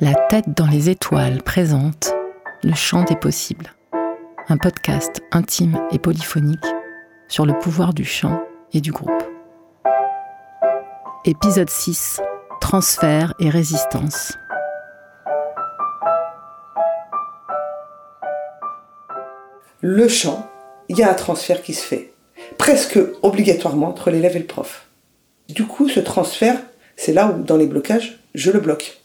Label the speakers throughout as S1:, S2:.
S1: La tête dans les étoiles présente Le chant des possibles, un podcast intime et polyphonique sur le pouvoir du chant et du groupe. Épisode 6 Transfert et résistance.
S2: Le chant, il y a un transfert qui se fait, presque obligatoirement entre l'élève et le prof. Du coup, ce transfert, c'est là où, dans les blocages, je le bloque.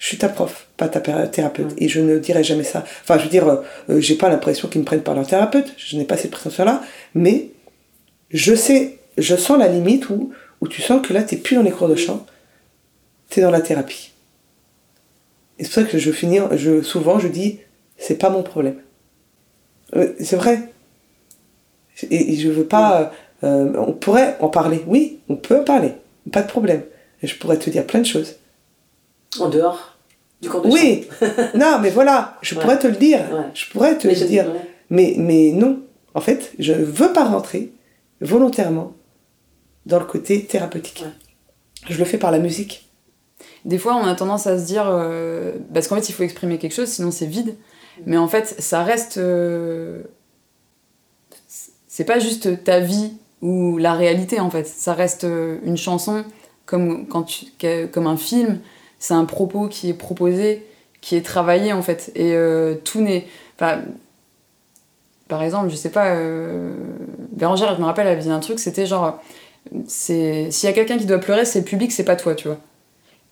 S2: Je suis ta prof, pas ta thérapeute. Et je ne dirai jamais ça. Enfin, je veux dire, euh, euh, j'ai pas l'impression qu'ils me prennent par leur thérapeute. Je n'ai pas cette prétention-là. Mais je sais, je sens la limite où, où tu sens que là, tu n'es plus dans les cours de chant. Tu es dans la thérapie. Et c'est pour ça que je finis, je, souvent, je dis, c'est pas mon problème. Euh, c'est vrai. Et, je veux pas. on pourrait en parler. Oui, on peut en parler. Pas de problème. Et je pourrais te dire plein de choses.
S3: En dehors du cours de
S2: Oui, non, mais voilà, je pourrais te le dire. Je pourrais te le dire. Mais, mais non, en fait, je ne veux pas rentrer volontairement dans le côté thérapeutique. Je le fais par la musique.
S4: Des fois, on a tendance à se dire, euh, parce qu'en fait, il faut exprimer quelque chose, sinon c'est vide. Mais en fait, ça reste. Euh, c'est pas juste ta vie ou la réalité, en fait. Ça reste euh, une chanson comme, quand tu, comme un film c'est un propos qui est proposé, qui est travaillé en fait. Et euh, tout n'est. Par exemple, je sais pas, euh, Bérangère, je me rappelle, elle dit un truc, c'était genre, s'il y a quelqu'un qui doit pleurer, c'est le public, c'est pas toi, tu vois.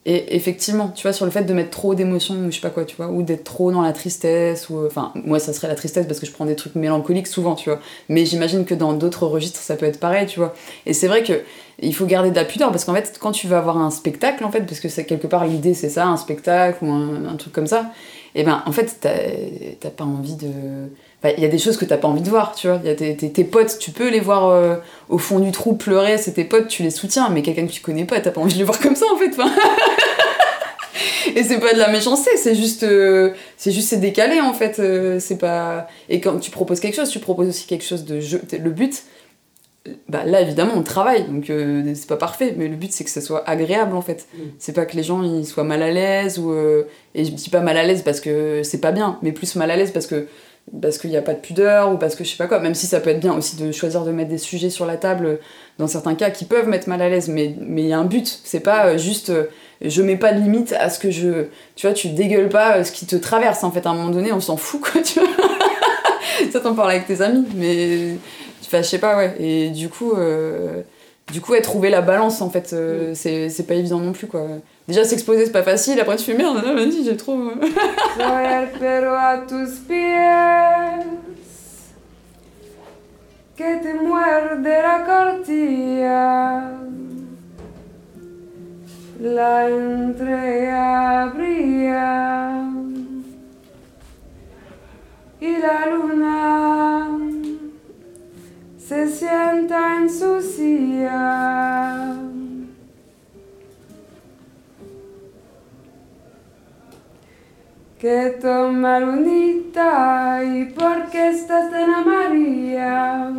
S4: Et effectivement, tu vois, sur le fait de mettre trop d'émotions, ou je sais pas quoi, tu vois, ou d'être trop dans la tristesse, ou. Enfin, moi, ça serait la tristesse parce que je prends des trucs mélancoliques souvent, tu vois. Mais j'imagine que dans d'autres registres, ça peut être pareil, tu vois. Et c'est vrai que il faut garder de la pudeur parce qu'en fait, quand tu vas avoir un spectacle, en fait, parce que quelque part l'idée, c'est ça, un spectacle ou un, truc comme ça, et ben, en fait, t'as pas envie de. Il y a des choses que t'as pas envie de voir, tu vois. Y a tes, tes, potes, tu peux les voir euh, au fond du trou pleurer, c'est tes potes, tu les soutiens, mais quelqu'un que tu connais pas, t'as pas envie de les voir comme ça, en fait. et c'est pas de la méchanceté c'est juste euh, c'est juste c'est décalé en fait euh, c'est pas et quand tu proposes quelque chose tu proposes aussi quelque chose de le but bah là évidemment on travaille donc euh, c'est pas parfait mais le but c'est que ça soit agréable en fait mm. c'est pas que les gens ils soient mal à l'aise ou et je dis pas mal à l'aise parce que c'est pas bien mais plus mal à l'aise parce que parce qu'il n'y a pas de pudeur ou parce que je sais pas quoi, même si ça peut être bien aussi de choisir de mettre des sujets sur la table dans certains cas qui peuvent mettre mal à l'aise, mais il y a un but, c'est pas juste je mets pas de limite à ce que je. Tu vois, tu dégueules pas ce qui te traverse en fait. À un moment donné, on s'en fout quoi, tu vois. ça t'en parle avec tes amis, mais. Enfin, je sais pas, ouais. Et du coup. Euh... Du coup, trouver la balance, en fait, euh, mm. c'est pas évident non plus, quoi. Déjà, s'exposer, c'est pas facile. Après, tu fais merde, non, vas-y, j'ai trop. que te muerde la cortilla. la entreabría y la luna se sienta en su silla. Que toma lunita y porque estás tan amarilla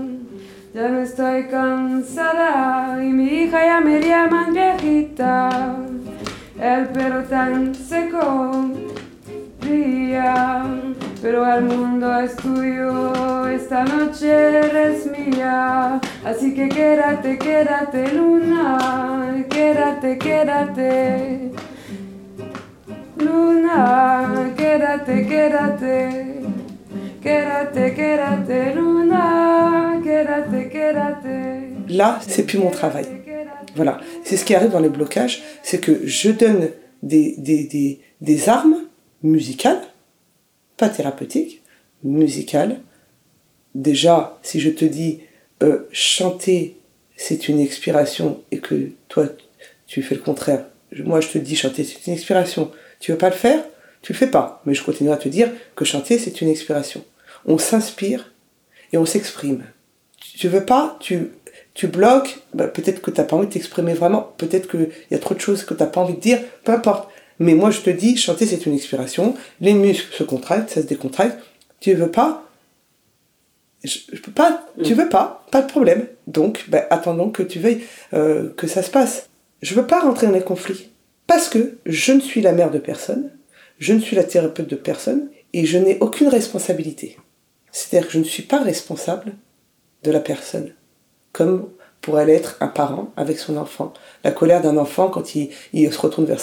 S4: ya no estoy cansada y mi hija ya me llama viejita. El pelo tan seco brilla, pero el mundo es tuyo, esta noche quédate, quédate luna, quédate, quédate. Luna, quédate, quédate.
S2: Là, c'est plus mon travail. Voilà. C'est ce qui arrive dans les blocages, c'est que je donne des, des, des, armes musicales, pas thérapeutiques, musicales. Déjà, si je te dis euh, chanter, c'est une expiration et que toi, tu fais le contraire. Moi, je te dis chanter, c'est une expiration. Tu veux pas le faire? Tu le fais pas, mais je continuerai à te dire que chanter, c'est une expiration. On s'inspire et on s'exprime. Tu veux pas, tu, tu bloques, bah, peut-être que tu n'as pas envie de t'exprimer vraiment, peut-être qu'il y a trop de choses que tu n'as pas envie de dire, peu importe. Mais moi, je te dis, chanter, c'est une expiration, les muscles se contractent, ça se décontracte. Tu veux pas je, peux pas, tu veux pas, pas de problème. Donc, bah, attendons que tu veuilles euh, que ça se passe. Je veux pas rentrer dans les conflits. Parce que je ne suis la mère de personne, je ne suis la thérapeute de personne, et je n'ai aucune responsabilité. C'est-à-dire que je ne suis pas responsable de la personne, comme pourrait l'être un parent avec son enfant. La colère d'un enfant quand il, il, se retourne vers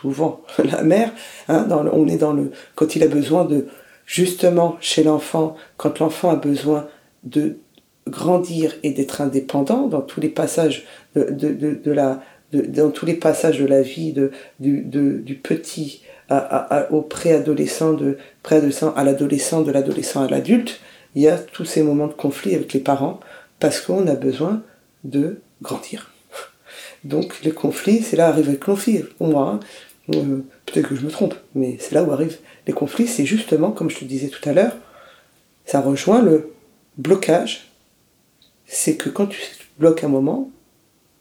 S2: souvent la mère, hein, on est dans le quand il a besoin de justement chez l'enfant, quand l'enfant a besoin de grandir et d'être indépendant dans tous les passages de, la dans tous les passages de la vie du, du petit au préadolescent, de préadolescent à l'adolescent, de l'adolescent à l'adulte, il y a tous ces moments de conflit avec les parents parce qu'on a besoin de grandir. Donc les conflits, c'est là arrive les conflits pour moi. Hein. Euh, peut-être que je me trompe, mais c'est là où arrivent les conflits. C'est justement, comme je te disais tout à l'heure, ça rejoint le blocage. C'est que quand tu bloques un moment,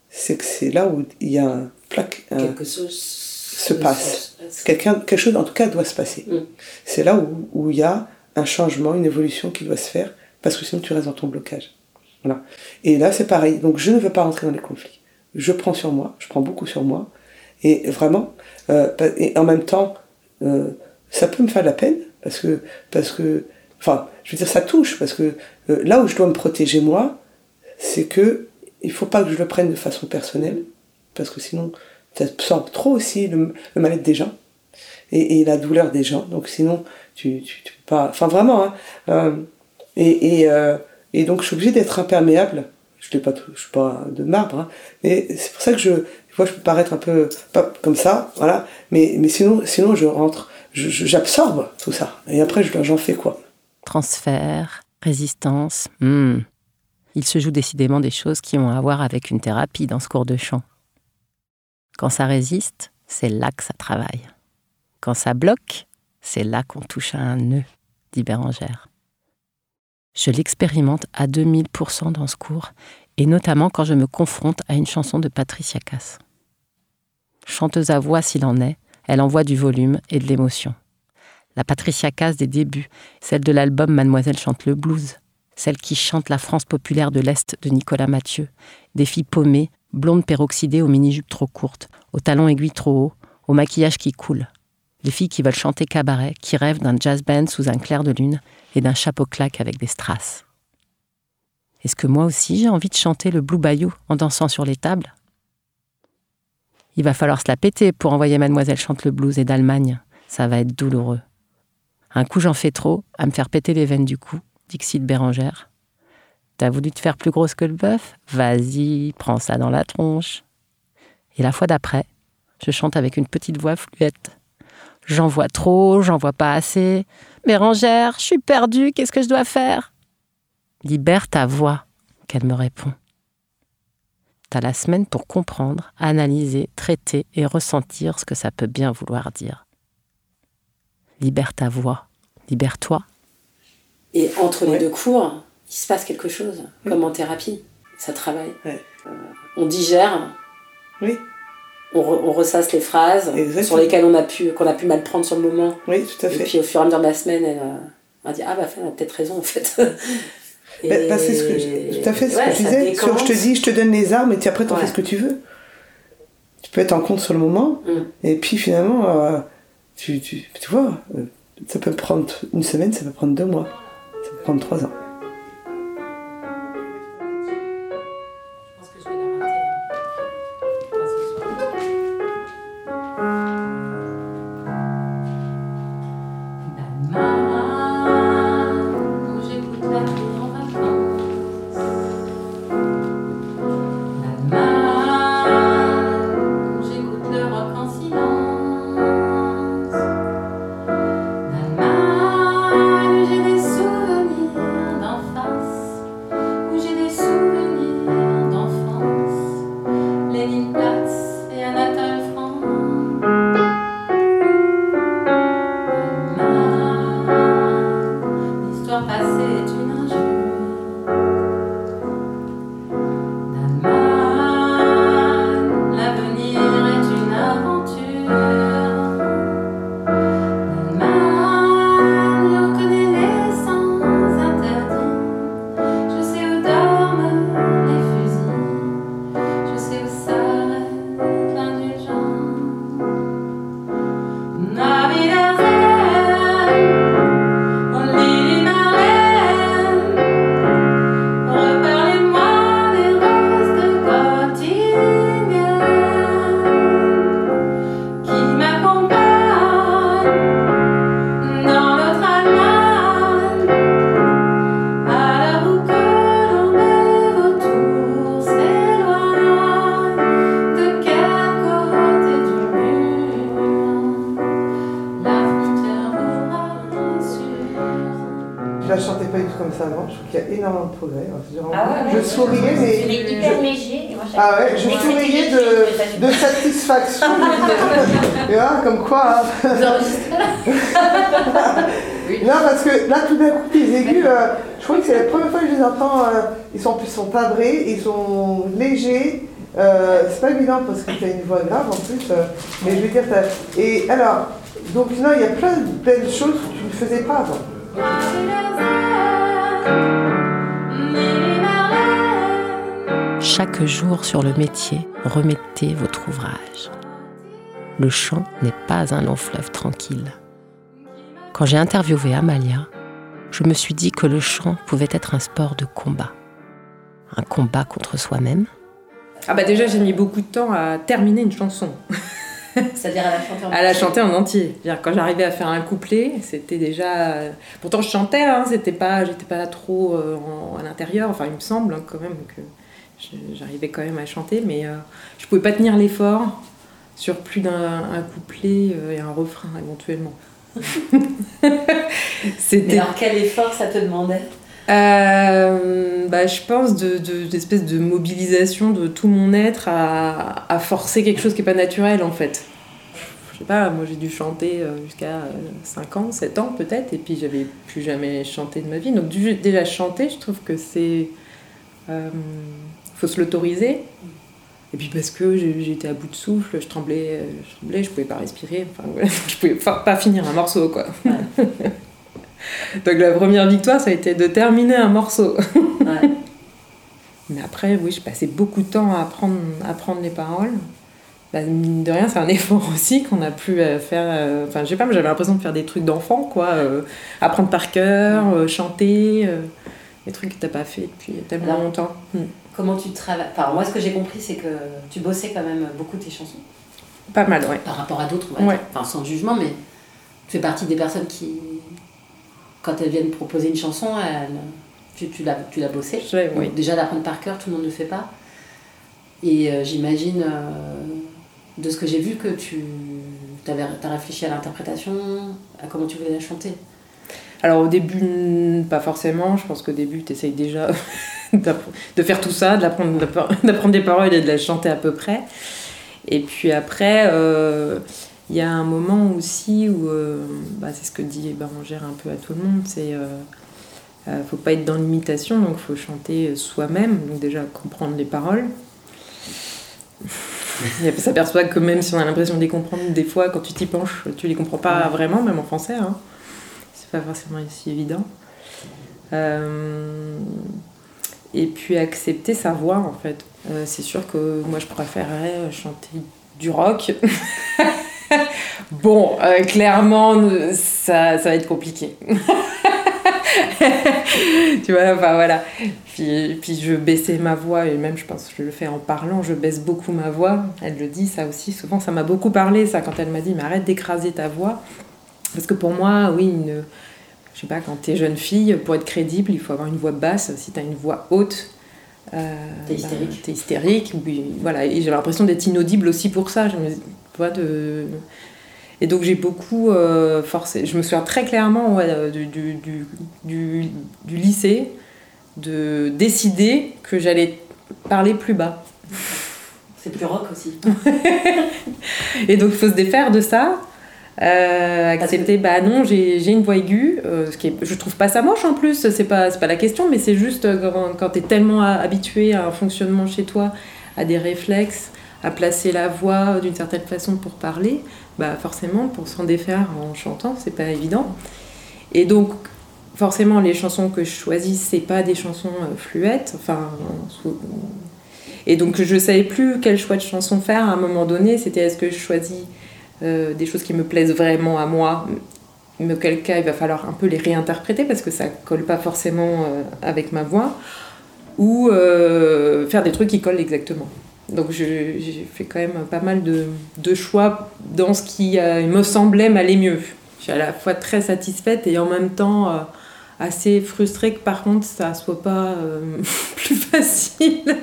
S2: c'est que c'est là où il y a un plaque.
S3: quelque chose
S2: se passe. Quelqu'un, quelque chose en tout cas doit se passer. Mm. C'est là où, où il y a un changement, une évolution qui doit se faire, parce que sinon tu restes dans ton blocage. Voilà. Et là c'est pareil. Donc je ne veux pas rentrer dans les conflits. Je prends sur moi, je prends beaucoup sur moi. Et vraiment, euh, et en même temps, euh, ça peut me faire de la peine, parce que, parce que, enfin, je veux dire, ça touche, parce que euh, là où je dois me protéger moi, c'est que il faut pas que je le prenne de façon personnelle, parce que sinon, ça absorbe trop aussi le, mal-être des gens et, et, la douleur des gens. Donc sinon, tu, tu, tu peux pas. Enfin, vraiment. Hein, euh, et, et, euh, et, donc, je suis obligée d'être imperméable. Je ne suis pas de marbre, hein, mais c'est pour ça que je, vois, je peux paraître un peu pas comme ça, voilà. Mais, mais sinon, sinon, je rentre, j'absorbe tout ça. Et après, j'en fais quoi?
S1: Transfert, résistance. Hmm. Il se joue décidément des choses qui ont à voir avec une thérapie dans ce cours de chant. Quand ça résiste, c'est là que ça travaille. Quand ça bloque, c'est là qu'on touche à un nœud, dit Bérangère. Je l'expérimente à 2000% dans ce cours, et notamment quand je me confronte à une chanson de Patricia Cass. Chanteuse à voix s'il en est, elle envoie du volume et de l'émotion. La Patricia Cass des débuts, celle de l'album Mademoiselle chante le blues, celle qui chante la France populaire de l'Est de Nicolas Mathieu, des filles paumées blondes peroxydées aux mini-jupes trop courtes, aux talons aiguilles trop hauts, au maquillage qui coule. Les filles qui veulent chanter cabaret, qui rêvent d'un jazz band sous un clair de lune et d'un chapeau claque avec des strass. Est-ce que moi aussi j'ai envie de chanter le Blue Bayou en dansant sur les tables? Il va falloir se la péter pour envoyer Mademoiselle chante le blues et d'Allemagne. Ça va être douloureux. Un coup j'en fais trop, à me faire péter les veines du cou, dit Bérangère. T'as voulu te faire plus grosse que le bœuf? Vas-y, prends ça dans la tronche. Et la fois d'après, je chante avec une petite voix fluette. J'en vois trop, j'en vois pas assez. Bérangère, je suis perdue, qu'est-ce que je dois faire? Libère ta voix, qu'elle me répond. T'as la semaine pour comprendre, analyser, traiter et ressentir ce que ça peut bien vouloir dire. Libère ta voix, libère-toi.
S3: Et entre les deux cours, il se passe quelque chose, comme en thérapie. Ça travaille. Euh, on digère.
S2: Oui.
S3: On, on, ressasse les phrases sur lesquelles on a pu qu'on a pu mal prendre sur le moment.
S2: Oui, tout à fait.
S3: Et puis au fur et à mesure de la semaine, elle, a dit ah bah elle a peut-être raison en fait.
S2: et... bah, bah, c'est ce que tout à fait ce que je disais. Sur, je te dis, je te donne les armes et puis après t'en fais ce que tu veux. Tu peux être en compte sur le moment mm. et puis finalement, euh, tu, tu, tu vois, euh, ça peut prendre une semaine, ça peut prendre deux mois, ça peut prendre trois ans. Comme quoi. Hein. Non, parce que là, tout d'un coup, les aigus, euh, je crois que c'est la première fois que je les entends. Euh, ils sont en plus sont timbrés, ils sont légers. Euh, c'est pas évident parce que tu as une voix grave en plus. mais je veux dire, et alors, donc non, il y a plein de belles choses que tu ne faisais pas avant.
S1: Chaque jour sur le métier, remettez votre ouvrage. Le chant n'est pas un long fleuve tranquille. Quand j'ai interviewé Amalia, je me suis dit que le chant pouvait être un sport de combat. Un combat contre soi-même.
S5: Ah bah déjà j'ai mis beaucoup de temps à terminer une chanson.
S3: C'est-à-dire à la chanter en
S5: entier À la chanter en entier. Quand j'arrivais à faire un couplet, c'était déjà... Pourtant je chantais, hein, c'était pas, j'étais pas trop euh, à l'intérieur, enfin il me semble hein, quand même que j'arrivais quand même à chanter, mais euh, je pouvais pas tenir l'effort sur plus d'un couplet euh, et un refrain éventuellement.
S3: C'était... alors quel effort ça te demandait?
S5: Euh, bah, je pense de, d'espèce de, mobilisation de tout mon être à, à, forcer quelque chose qui n'est pas naturel en fait. Je sais pas, moi j'ai dû chanter euh, jusqu'à 5 ans, 7 ans peut-être, et puis j'avais plus jamais chanté de ma vie. Donc déjà chanter, je trouve que c'est... Euh, faut se l'autoriser. Et puis parce que j'étais à bout de souffle, je tremblais, je tremblais, je pouvais pas respirer, enfin je pouvais pas finir un morceau quoi. Donc la première victoire, ça a été de terminer un morceau. Mais après, oui, j'ai passé beaucoup de temps à apprendre, à apprendre les paroles. Bah, mine de rien, c'est un effort aussi qu'on a pu euh, faire. Euh, enfin, je sais pas, mais j'avais l'impression de faire des trucs d'enfant, quoi. Euh, apprendre par cœur, chanter, des trucs que t'as pas fait depuis tellement longtemps.
S3: Comment tu travailles Enfin, moi, ce que j'ai compris, c'est que tu bossais quand même beaucoup tes chansons.
S5: Pas mal, ouais.
S3: Par rapport à d'autres, ouais. Enfin, sans jugement, mais tu fais partie des personnes qui, quand elles viennent proposer une chanson, tu, tu l'as, tu l'as bossé.
S5: Oui.
S3: Déjà, d'apprendre par cœur, tout le monde ne le fait pas. Et euh, j'imagine, euh, de ce que j'ai vu, que tu as réfléchi à l'interprétation, à comment tu voulais la chanter.
S5: Alors au début, pas forcément. Je pense qu'au début, tu essayes déjà de faire tout ça, d'apprendre, des paroles et de la chanter à peu près. Et puis après, euh, il y a un moment aussi où, euh, bah, c'est ce que dit Bérangère un peu à tout le monde, c'est euh, euh faut pas être dans l'imitation, donc faut chanter soi-même, donc déjà comprendre les paroles. On s'aperçoit que même si on a l'impression de les comprendre, des fois quand tu t'y penches, tu les comprends pas vraiment, même en français. Hein. C'est pas forcément si évident. Euh, et puis accepter sa voix en fait. c'est sûr que moi je préférerais chanter du rock. bon, euh, clairement, ça, ça va être compliqué. tu vois, enfin voilà. Puis, puis je baissais ma voix, et même je pense que je le fais en parlant, je baisse beaucoup ma voix. Elle le dit, ça aussi, souvent ça m'a beaucoup parlé, ça, quand elle m'a dit, mais arrête d'écraser ta voix. Parce que pour moi, oui, une, je sais pas, quand t'es jeune fille, pour être crédible, il faut avoir une voix basse. Si t'as une voix haute,
S3: euh, t'es hystérique.
S5: Ben, t'es hystérique. voilà. Et j'ai l'impression d'être inaudible aussi pour ça. Je me, de... Et donc j'ai beaucoup euh, forcé. Je me souviens très clairement du, du, du, du, lycée de décider que j'allais parler plus bas.
S3: C'est plus rock aussi.
S5: et donc il faut se défaire de ça. Euh, accepter, bah non, j'ai une voix aiguë, euh, ce qui est, je trouve pas ça moche en plus, c'est pas, pas la question, mais c'est juste quand, quand tu tellement habitué à un fonctionnement chez toi, à des réflexes, à placer la voix d'une certaine façon pour parler, bah forcément, pour s'en défaire en chantant, c'est pas évident. Et donc, forcément, les chansons que je choisis, c'est pas des chansons euh, fluettes. Enfin, et donc, je savais plus quel choix de chanson faire à un moment donné. C'était est-ce que je choisis euh, des choses qui me plaisent vraiment à moi, mais auquel cas il va falloir un peu les réinterpréter parce que ça colle pas forcément euh, avec ma voix, ou faire des trucs qui collent exactement. Donc j'ai fait quand même pas mal de, choix dans ce qui euh, me semblait m'aller mieux. Je suis à la fois très satisfaite et en même temps euh, assez frustrée que par contre ça soit pas euh, plus facile.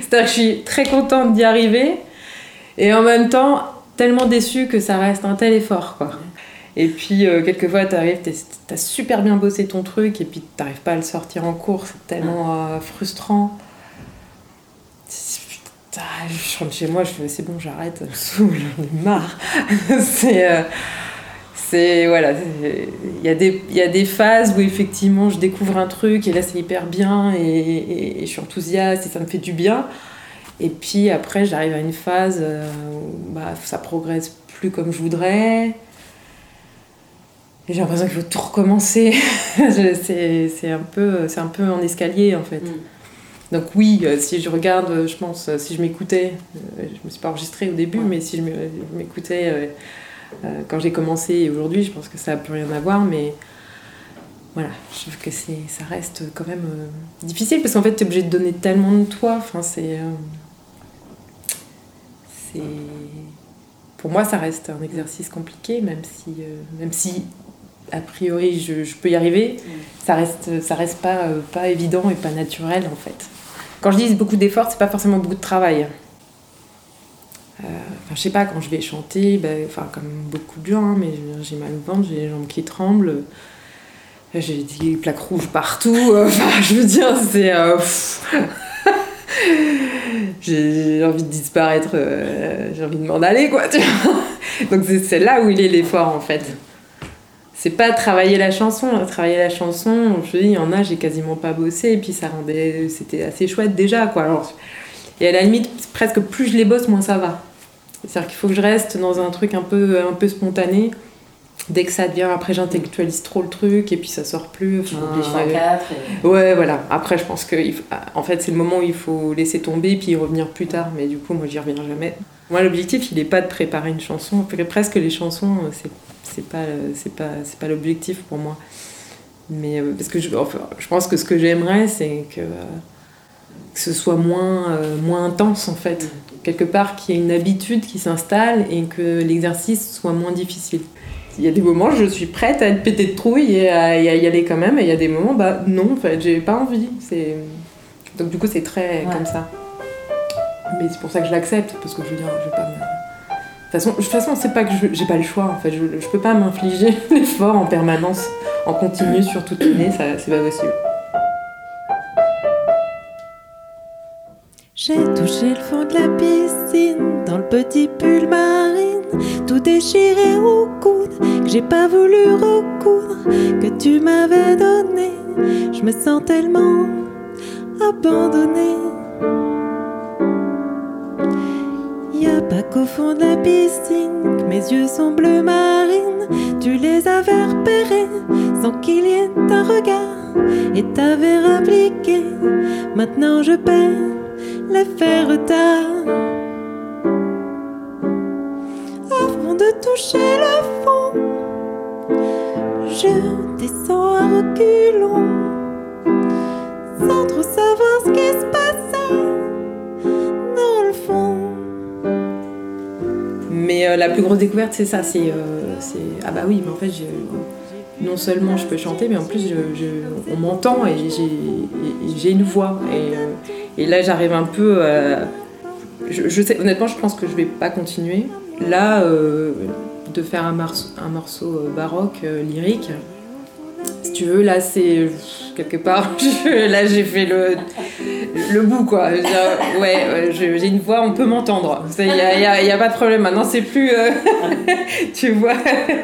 S5: C'est-à-dire que je suis très contente d'y arriver et en même temps tellement déçue que ça reste un tel effort. Quoi. Et puis, euh, quelquefois, t'arrives, t'as super bien bossé ton truc, et puis t'arrives pas à le sortir en cours, c'est tellement euh, frustrant. Putain, je rentre chez moi, je fais c'est bon, j'arrête, j'en ai marre. c'est. euh, c'est. Voilà, il y, a des- y a des phases où effectivement je découvre un truc, et là c'est hyper bien, et, et- et je suis enthousiaste, et ça me fait du bien. Et puis après, j'arrive à une phase euh, où bah, ça progresse plus comme je voudrais. Et j'ai l'impression qu'il faut tout recommencer. C'est un, peu- un peu en escalier en fait.
S3: Mm.
S5: Donc oui, euh, si je regarde, je pense, euh, si je m'écoutais, je me suis pas enregistrée au début,
S3: Ouais.
S5: mais si je m'écoutais quand j'ai commencé et aujourd'hui, je pense que ça n'a plus rien à voir, mais voilà, je trouve que ça reste quand même difficile parce qu'en fait, tu es obligé de donner tellement de toi. Enfin, c'est, pour moi, ça reste un exercice compliqué, même si, euh, même si a priori je, je peux y arriver, ça reste, ça reste pas, euh, pas évident et pas naturel en fait. Quand je dis beaucoup d'efforts, c'est pas forcément beaucoup de travail. Euh, enfin, je sais pas, quand je vais chanter, ben, enfin, comme beaucoup de gens, hein, mais j'ai mal au ventre, j'ai les jambes qui tremblent, j'ai des plaques rouges partout. Enfin, je veux dire, c'est. j'ai envie de disparaître, euh, j'ai envie de m'en aller, quoi. Donc, c'est là où il est l'effort, en fait. C'est pas travailler la chanson. Travailler la chanson, je dis, il y en a, j'ai quasiment pas bossé, et puis ça rendait. C'était assez chouette déjà, quoi. Alors, et à la limite, presque plus je les bosse, moins ça va. C'est-à-dire qu'il faut que je reste dans un truc un peu, un peu spontané. Dès que ça devient, après j'intellectualise trop le truc et puis ça sort plus. Enfin,
S3: cheveux à
S5: ouais.
S3: quatre. et-
S5: Ouais, voilà. Après, je pense que faut- en fait, c'est le moment où il faut laisser tomber puis y revenir plus tard. Mais du coup, moi, j'y reviens jamais. Moi, l'objectif, il n'est pas de préparer une chanson. Presque les chansons, euh, c'est c'est pas c'est pas c'est pas l'objectif pour moi. Mais euh, parce que je, enfin, je pense que ce que j'aimerais, c'est que, euh, que ce soit moins euh, moins intense en fait. Quelque part, qu'il y ait une habitude qui s'installe et que l'exercice soit moins difficile. Il y a des moments, je suis prête à être pétée de trouille et à, et à y aller quand même. Et il y a des moments, bah non, en fait, j'ai pas envie. C'est... Donc du coup, c'est très
S3: Ouais.
S5: comme ça. Mais c'est pour ça que je l'accepte, parce que je veux dire, je vais pas me... De toute façon, de toute façon c'est pas que je- j'ai pas le choix, en fait. Je, je peux pas m'infliger l'effort en permanence, en continu sur toute l'année, ça, c'est pas possible.
S6: J'ai touché le fond de la piscine dans le petit pull marine, tout déchiré au coude, que j'ai pas voulu recoudre, que tu m'avais donné. Je me sens tellement abandonnée. Y a pas qu'au fond de la piscine que mes yeux sont bleu marine. Tu les avais repérés sans qu'il y ait un regard et t'avais appliqué. Maintenant je paie l'effet retard. Toucher le fond, je descends à reculons, sans trop savoir ce qui se passait dans le fond.
S5: Mais euh, la plus grosse découverte, c'est ça. C'est, euh, Ah bah oui, mais en fait, non seulement je peux chanter, mais en plus, je- on m'entend et j'ai, une voix. Et, euh, là, j'arrive un peu... Je, sais, honnêtement, je pense que je vais pas continuer. Là, euh, de faire un, morceau- euh, baroque, euh, lyrique, si tu veux, là, c'est... Quelque part, là, j'ai fait le le bout quoi. Dire, ouais, j'ai une voix, on peut m'entendre. Il n'y a, y a- pas de problème. Maintenant, c'est plus. tu vois,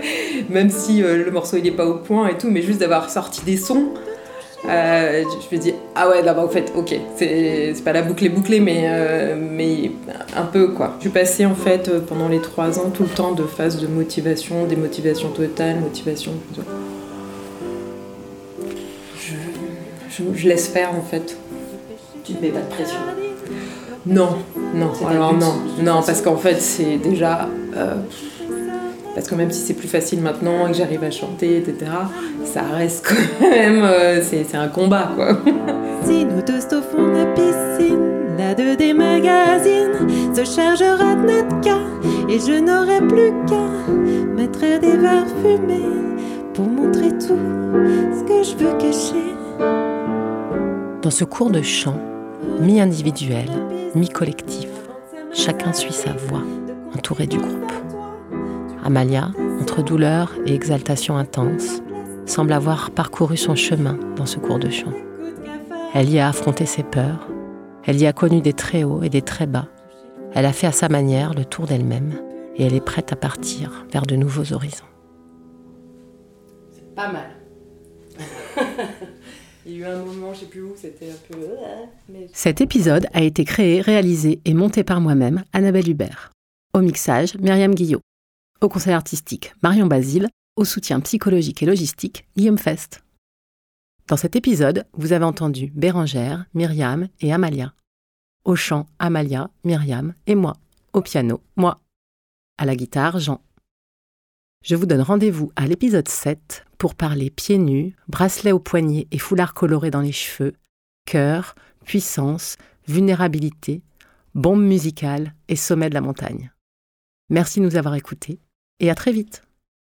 S5: même si le morceau il est pas au point et tout, mais juste d'avoir sorti des sons. Euh, je me dis, ah ouais, là-bas, au fait, ok, c'est pas la boucle est bouclée, mais, euh, mais un peu quoi. Je suis passée en fait euh, pendant les trois ans tout le temps de phase de motivation, démotivation totale, motivation. Je, je, je laisse faire en fait.
S3: Tu te mets pas de pression.
S5: Non, non, alors non, non, parce qu'en fait c'est déjà... euh, parce que même si c'est plus facile maintenant et que j'arrive à chanter, etc., ça reste quand même... euh, c'est c'est un combat, quoi.
S6: Si nous deux au fond de la piscine, la 2 des magazines se chargera de notre cas et je n'aurai plus qu'à mettre des verres fumés pour montrer tout ce que je veux cacher.
S1: Dans ce cours de chant, mi-individuel, mi-collectif, chacun suit sa voix, entouré du groupe. Amalia, entre douleur et exaltation intense, semble avoir parcouru son chemin dans ce cours de chant. Elle y a affronté ses peurs, elle y a connu des très hauts et des très bas. Elle a fait à sa manière le tour d'elle-même et elle est prête à partir vers de nouveaux horizons.
S5: C'est pas mal. Il y a eu un moment, je sais plus où, c'était un peu.
S1: Cet épisode a été créé, réalisé et monté par moi-même, Annabelle Hubert. Au mixage, Myriam Guillot. Au conseil artistique, Marion Basile. Au soutien psychologique et logistique, Guillaume Fest. Dans cet épisode, vous avez entendu Bérangère, Myriam et Amalia. Au chant, Amalia, Myriam et moi. Au piano, moi. À la guitare, Jean. Je vous donne rendez-vous à l'épisode 7 pour parler pieds nus, bracelets aux poignets et foulard coloré dans les cheveux, cœur, puissance, vulnérabilité, bombe musicale et sommet de la montagne. Merci de nous avoir écoutés et à très vite.